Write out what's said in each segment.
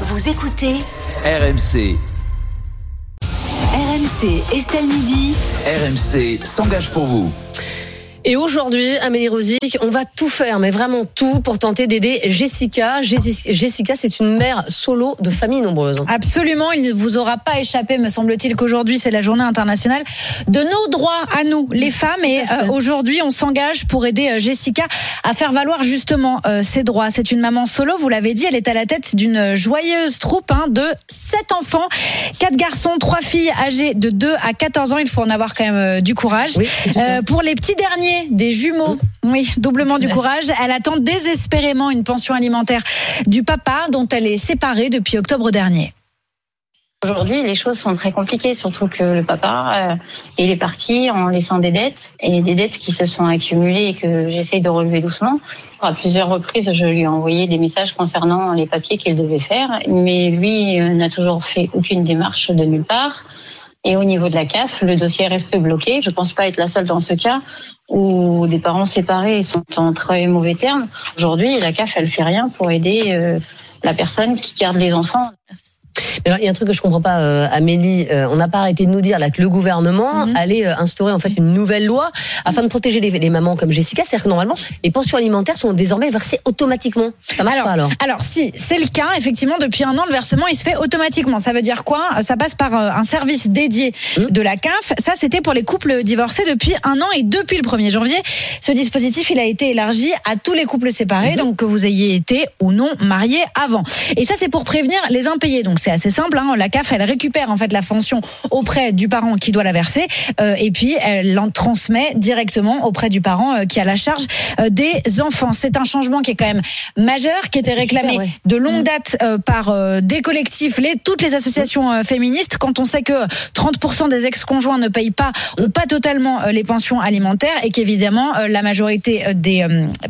Vous écoutez RMC. RMC Estelle Midi. RMC s'engage pour vous. Et aujourd'hui, Amélie Rosic, on va tout faire, mais vraiment tout, pour tenter d'aider Jessica. Jessica, c'est une mère solo de famille nombreuse. Absolument, il ne vous aura pas échappé, me semble-t-il, qu'aujourd'hui, c'est la journée internationale de nos droits à nous, les femmes. Et euh, aujourd'hui, on s'engage pour aider euh, Jessica à faire valoir justement euh, ses droits. C'est une maman solo, vous l'avez dit, elle est à la tête d'une joyeuse troupe hein, de sept enfants, quatre garçons, trois filles âgées de 2 à 14 ans. Il faut en avoir quand même du courage. pour les petits derniers, des jumeaux. Oui, doublement du courage. Elle attend désespérément une pension alimentaire du papa dont elle est séparée depuis octobre dernier. Aujourd'hui, les choses sont très compliquées, surtout que le papa, euh, il est parti en laissant des dettes, et des dettes qui se sont accumulées et que j'essaye de relever doucement. À plusieurs reprises, je lui ai envoyé des messages concernant les papiers qu'il devait faire, mais lui euh, n'a toujours fait aucune démarche de nulle part. Et au niveau de la CAF, le dossier reste bloqué. Je ne pense pas être la seule dans ce cas où des parents séparés sont en très mauvais termes. Aujourd'hui, la CAF, elle fait rien pour aider euh, la personne qui garde les enfants alors, il y a un truc que je comprends pas, euh, Amélie. Euh, on n'a pas arrêté de nous dire là que le gouvernement mhm. allait euh, instaurer en fait une nouvelle loi afin de protéger les, les mamans comme Jessica. C'est-à-dire que normalement, les pensions alimentaires sont désormais versées automatiquement. Ça marche alors, pas alors Alors, si c'est le cas, effectivement, depuis un an, le versement il se fait automatiquement. Ça veut dire quoi? Ça passe par un service dédié mmh. de la CAF. Ça, c'était pour les couples divorcés depuis un an et depuis le 1er janvier. Ce dispositif, il a été élargi à tous les couples séparés, mmh. donc que vous ayez été ou non mariés avant. Et ça, c'est pour prévenir les impayés. Donc, c'est assez simple. Hein. La CAF, elle récupère en fait la pension auprès du parent qui doit la verser, euh, et puis elle l'en transmet directement auprès du parent euh, qui a la charge euh, des enfants. C'est un changement qui est quand même majeur, qui était réclamé de longue mm. date par des collectifs, les, toutes les associations féministes. Quand on sait que 30% des ex-conjoints ne payent pas ou pas totalement les pensions alimentaires, et qu'évidemment la majorité des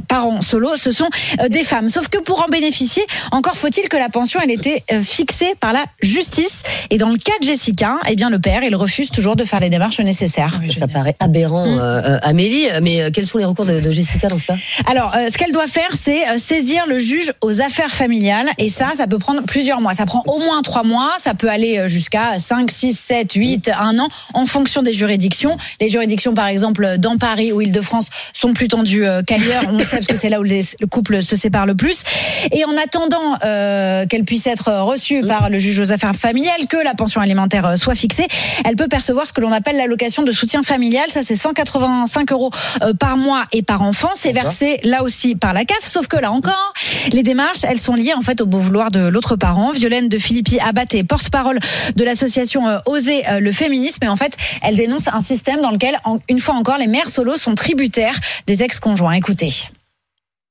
parents solos, ce sont des femmes. Sauf que pour en bénéficier, encore faut-il que la pension elle était fixée par la justice. Et dans le cas de Jessica, eh bien, le père, il refuse toujours de faire les démarches nécessaires. ça paraît aberrant, mm. euh, euh, Amélie. Mais euh, quels sont les recours de, Jessica dans ce cas Alors, ce qu'elle doit faire, c'est saisir le juge aux affaires familiales. Et ça, ça peut prendre plusieurs mois. Ça prend au moins trois mois. Ça peut aller jusqu'à 5, 6, 7, 8, un an, en fonction des juridictions. Les juridictions, par exemple, dans Paris ou Île-de-France, sont plus tendues qu'ailleurs. On le sait parce que c'est là où le couple se sépare le plus. Et en attendant qu'elle puisse être reçue par le juge aux affaires familiales, que la pension alimentaire euh, soit fixée, elle peut percevoir ce que l'on appelle l'allocation de soutien familial. Ça, c'est 185 euros euh, par mois et par enfant. C'est versé là aussi par la CAF. Sauf que là encore, les démarches, elles sont liées en fait au beau vouloir de l'autre parent. Violaine de Philippi Abaté, porte-parole de l'association euh, Oser le féminisme. Et en fait, elle dénonce un système dans lequel, une fois encore, les mères solos sont tributaires des ex-conjoints. Écoutez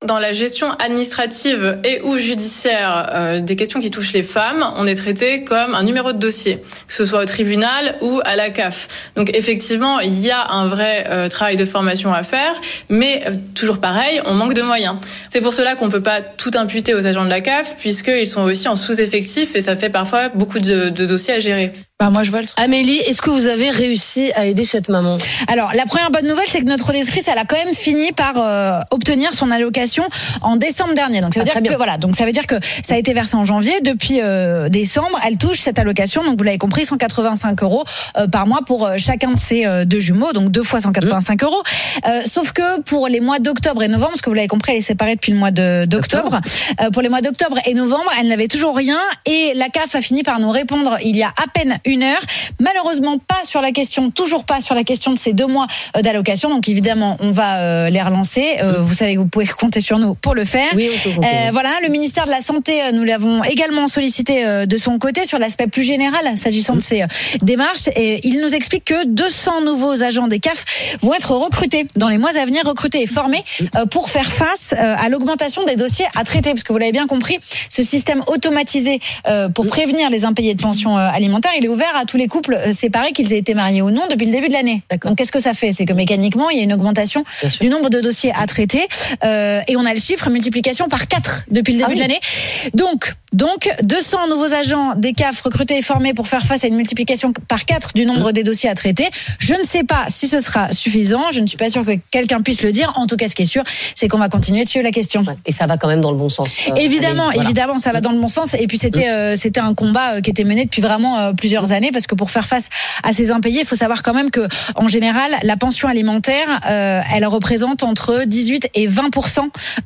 dans la gestion administrative et ou judiciaire euh, des questions qui touchent les femmes, on est traité comme un numéro de dossier, que ce soit au tribunal ou à la CAF. Donc effectivement, il y a un vrai euh, travail de formation à faire, mais euh, toujours pareil, on manque de moyens. C'est pour cela qu'on peut pas tout imputer aux agents de la CAF, puisqu'ils sont aussi en sous-effectif et ça fait parfois beaucoup de, de dossiers à gérer. Bah moi je vois le truc. Amélie, est-ce que vous avez réussi à aider cette maman? Alors la première bonne nouvelle, c'est que notre auditrice, elle a quand même fini par euh, obtenir son allocation en décembre dernier. Donc ça veut ah, dire que voilà, donc ça veut dire que ça a été versé en janvier. Depuis euh, décembre, elle touche cette allocation. Donc vous l'avez compris, 185 euros euh, par mois pour chacun de ses deux jumeaux, donc deux fois 185 mmh. euros. sauf que pour les mois d'octobre et novembre, parce que vous l'avez compris, elle est séparée depuis le mois d'octobre. pour les mois d'octobre et novembre, elle n'avait toujours rien et la CAF a fini par nous répondre il y a à peine une heure. Malheureusement, pas sur la question, toujours pas sur la question de ces deux mois euh, d'allocation. Donc évidemment, on va euh, les relancer. Euh, vous savez que vous pouvez compter sur nous pour le faire. Oui, voilà, le ministère de la Santé, nous l'avons également sollicité de son côté sur l'aspect plus général s'agissant de ces démarches. Et il nous explique que 200 nouveaux agents des CAF vont être recrutés dans les mois à venir, recrutés et formés pour faire face à l'augmentation des dossiers à traiter. Parce que vous l'avez bien compris, ce système automatisé pour prévenir les impayés de pension alimentaire, il est ouvert à tous les couples euh, séparés, qu'ils aient été mariés ou non, depuis le début de l'année. Donc, qu'est-ce que ça fait? C'est que mécaniquement, il y a une augmentation du nombre de dossiers à traiter. Euh, et on a le chiffre multiplication par 4 depuis le début Ah oui. de l'année. Donc, donc, 200 nouveaux agents des CAF recrutés et formés pour faire face à une multiplication par 4 du nombre des dossiers à traiter. Je ne sais pas si ce sera suffisant. Je ne suis pas sûre que quelqu'un puisse le dire. En tout cas, ce qui est sûr, c'est qu'on va continuer de suivre la question. Et ça va quand même dans le bon sens. euh, Évidemment. Voilà. évidemment, ça va dans le bon sens. Et puis c'était euh, c'était un combat euh, qui était mené depuis vraiment euh, plusieurs années parce que pour faire face à ces impayés, il faut savoir quand même que en général, la pension alimentaire, euh, elle représente entre 18 et 20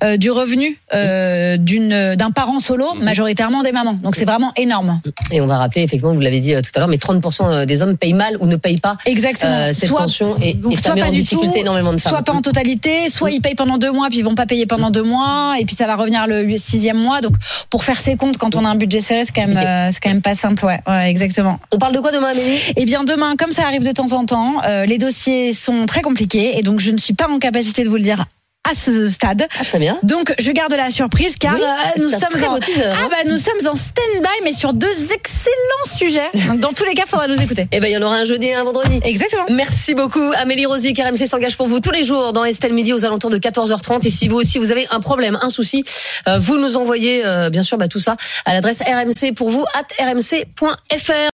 euh, du revenu euh, d'une d'un parent solo, majoritairement des mamans. Donc c'est vraiment énorme. Et on va rappeler, effectivement, vous l'avez dit euh, tout à l'heure, mais 30% des hommes payent mal ou ne payent pas Exactement. euh, cette Soit- pension et, et ça soit met pas en du difficulté tout, énormément de femmes. Soit pas en totalité, soit ils payent pendant deux mois puis ils vont pas payer pendant deux mois et puis ça va revenir le sixième mois. Donc pour faire ses comptes quand on a un budget serré, c'est quand même euh, c'est quand même pas simple. Ouais, ouais exactement. On parle de quoi demain, Amélie? Eh bien demain, comme ça arrive de temps en temps, euh, les dossiers sont très compliqués et donc je ne suis pas en capacité de vous le dire à ce stade. Ah, très bien. Donc je garde la surprise car Oui, euh, nous sommes en teaser, hein. ah bah nous sommes en stand-by mais sur deux excellents sujets. Donc dans tous les cas, il faudra nous écouter. Eh ben, il y en aura un jeudi et un vendredi. Exactement. Merci beaucoup. Amélie Rosy, RMC s'engage pour vous tous les jours dans Estelle Midi aux alentours de 14h30. Et si vous aussi, vous avez un problème, un souci, euh, vous nous envoyez, euh, bien sûr, bah, tout ça à l'adresse RMC pour vous, at rmc.fr.